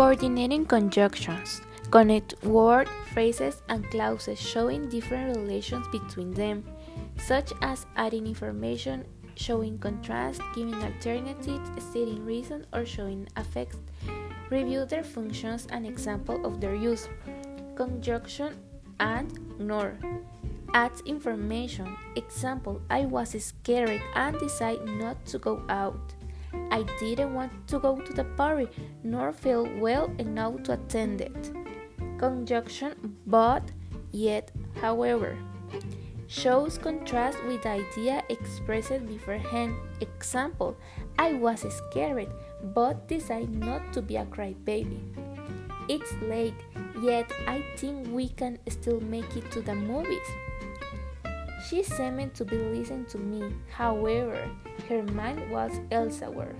Coordinating conjunctions connect word, phrases, and clauses showing different relations between them, such as adding information, showing contrast, giving alternatives, stating reason, or showing affects. Review their functions and example of their use. Conjunction and nor adds information. Example: I was scared and decided not to go out. I didn't want to go to the party nor feel well enough to attend it. Conjunction but, yet, however shows contrast with the idea expressed beforehand. Example I was scared but decided not to be a crybaby. It's late, yet I think we can still make it to the movies. She seemed to be listening to me, however, her mind was elsewhere.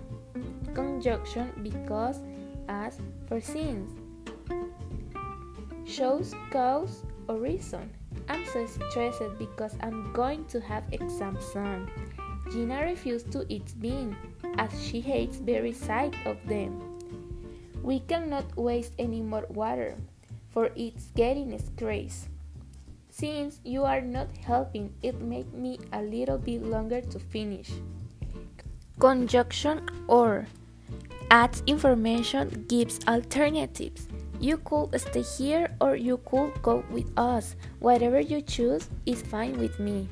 Conjunction because, as, for since. Shows cause or reason. I'm so stressed because I'm going to have exams soon. Gina refused to eat beans as she hates very sight of them. We cannot waste any more water, for it's getting scarce. Since you are not helping, it makes me a little bit longer to finish. Conjunction or adds information, gives alternatives. You could stay here or you could go with us. Whatever you choose is fine with me.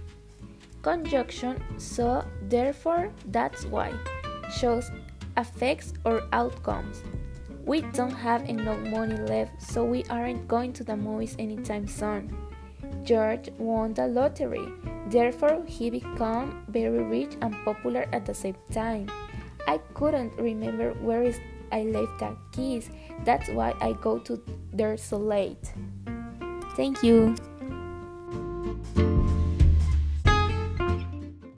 Conjunction so, therefore, that's why shows effects or outcomes. We don't have enough money left, so we aren't going to the movies anytime soon. George won the lottery. Therefore, he became very rich and popular at the same time. I couldn't remember where is I left the keys. That's why I go to there so late. Thank you.